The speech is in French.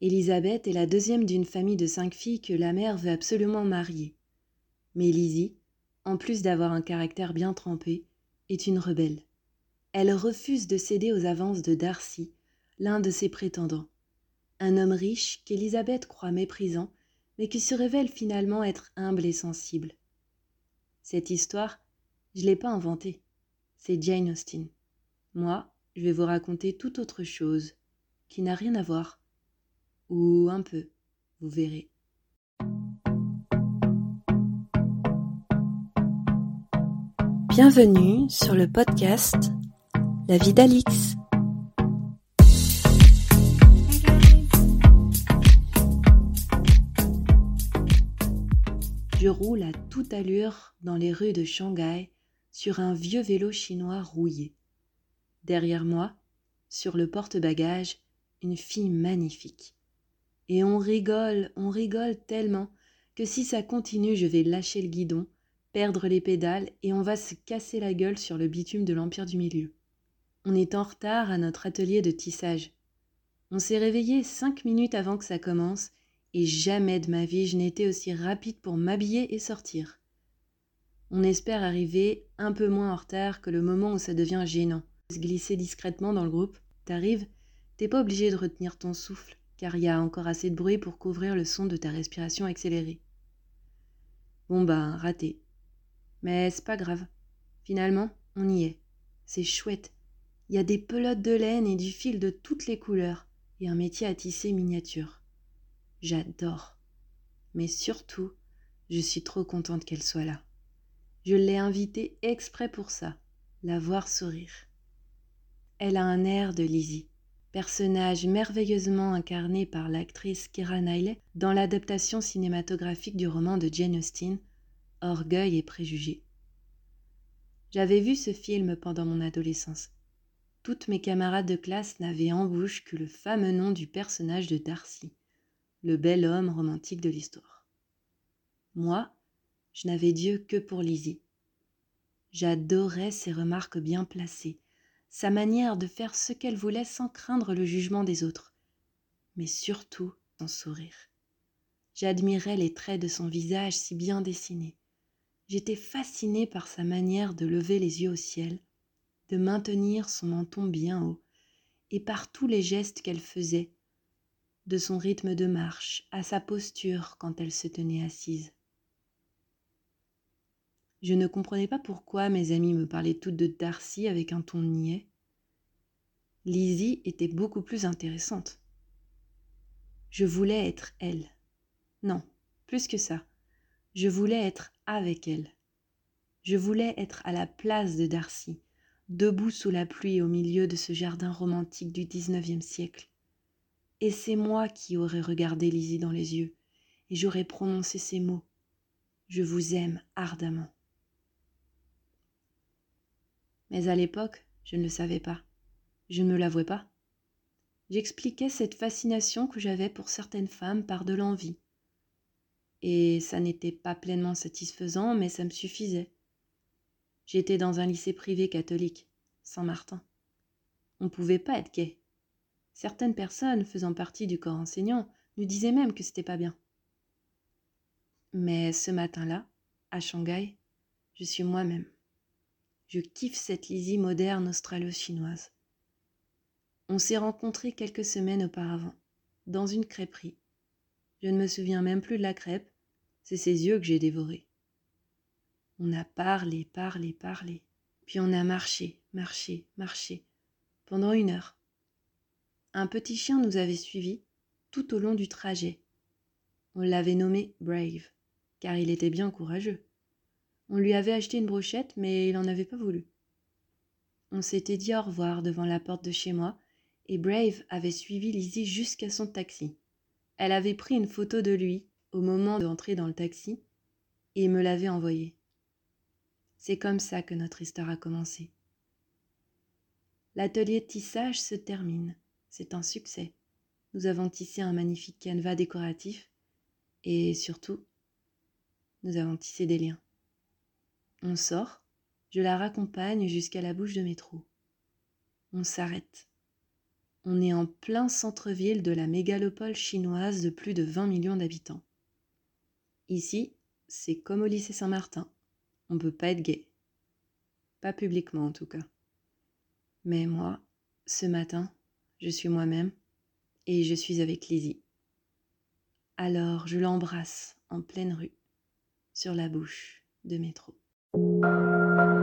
Elisabeth est la deuxième d'une famille de cinq filles que la mère veut absolument marier. Mais Lizzie, en plus d'avoir un caractère bien trempé, est une rebelle. Elle refuse de céder aux avances de Darcy, l'un de ses prétendants. Un homme riche qu'Elisabeth croit méprisant, mais qui se révèle finalement être humble et sensible. Cette histoire, je ne l'ai pas inventée. C'est Jane Austen. Moi, je vais vous raconter toute autre chose, qui n'a rien à voir. Ou un peu, vous verrez. Bienvenue sur le podcast La vie d'Alix. Je roule à toute allure dans les rues de Shanghai sur un vieux vélo chinois rouillé. Derrière moi, sur le porte-bagages, une fille magnifique. Et on rigole, on rigole tellement que si ça continue, je vais lâcher le guidon perdre les pédales et on va se casser la gueule sur le bitume de l'Empire du Milieu. On est en retard à notre atelier de tissage. On s'est réveillé cinq minutes avant que ça commence et jamais de ma vie je n'étais aussi rapide pour m'habiller et sortir. On espère arriver un peu moins en retard que le moment où ça devient gênant. Se glisser discrètement dans le groupe, t'arrives, t'es pas obligé de retenir ton souffle, car il y a encore assez de bruit pour couvrir le son de ta respiration accélérée. Bon ben, raté. Mais c'est pas grave. Finalement, on y est. C'est chouette. Il y a des pelotes de laine et du fil de toutes les couleurs et un métier à tisser miniature. J'adore. Mais surtout, je suis trop contente qu'elle soit là. Je l'ai invitée exprès pour ça, la voir sourire. Elle a un air de Lizzie, personnage merveilleusement incarné par l'actrice Kira Knightley dans l'adaptation cinématographique du roman de Jane Austen, Orgueil et préjugés. J'avais vu ce film pendant mon adolescence. Toutes mes camarades de classe n'avaient en bouche que le fameux nom du personnage de Darcy, le bel homme romantique de l'histoire. Moi, je n'avais Dieu que pour Lizzie. J'adorais ses remarques bien placées, sa manière de faire ce qu'elle voulait sans craindre le jugement des autres, mais surtout son sourire. J'admirais les traits de son visage si bien dessinés, J'étais fascinée par sa manière de lever les yeux au ciel, de maintenir son menton bien haut, et par tous les gestes qu'elle faisait, de son rythme de marche à sa posture quand elle se tenait assise. Je ne comprenais pas pourquoi mes amies me parlaient toutes de Darcy avec un ton niais. Lizzie était beaucoup plus intéressante. Je voulais être elle. Non, plus que ça. Je voulais être avec elle. Je voulais être à la place de Darcy, debout sous la pluie au milieu de ce jardin romantique du XIXe siècle. Et c'est moi qui aurais regardé Lizzie dans les yeux, et j'aurais prononcé ces mots. Je vous aime ardemment. Mais à l'époque, je ne le savais pas. Je ne me l'avouais pas. J'expliquais cette fascination que j'avais pour certaines femmes par de l'envie, et ça n'était pas pleinement satisfaisant, mais ça me suffisait. J'étais dans un lycée privé catholique, Saint-Martin. On ne pouvait pas être gay. Certaines personnes faisant partie du corps enseignant nous disaient même que c'était pas bien. Mais ce matin-là, à Shanghai, je suis moi-même. Je kiffe cette Lizzie moderne australo-chinoise. On s'est rencontrés quelques semaines auparavant, dans une crêperie. Je ne me souviens même plus de la crêpe, c'est ses yeux que j'ai dévorés. On a parlé, parlé, parlé. Puis on a marché, marché, marché, pendant une heure. Un petit chien nous avait suivis tout au long du trajet. On l'avait nommé Brave, car il était bien courageux. On lui avait acheté une brochette, mais il n'en avait pas voulu. On s'était dit au revoir devant la porte de chez moi, et Brave avait suivi Lizzie jusqu'à son taxi. Elle avait pris une photo de lui au moment d'entrer dans le taxi et me l'avait envoyé. C'est comme ça que notre histoire a commencé. L'atelier de tissage se termine. C'est un succès. Nous avons tissé un magnifique canevas décoratif et surtout, nous avons tissé des liens. On sort, je la raccompagne jusqu'à la bouche de métro. On s'arrête. On est en plein centre-ville de la mégalopole chinoise de plus de 20 millions d'habitants. Ici, c'est comme au lycée Saint-Martin. On peut pas être gay. Pas publiquement en tout cas. Mais moi, ce matin, je suis moi-même et je suis avec Lizzie. Alors je l'embrasse en pleine rue, sur la bouche de métro. Thank you.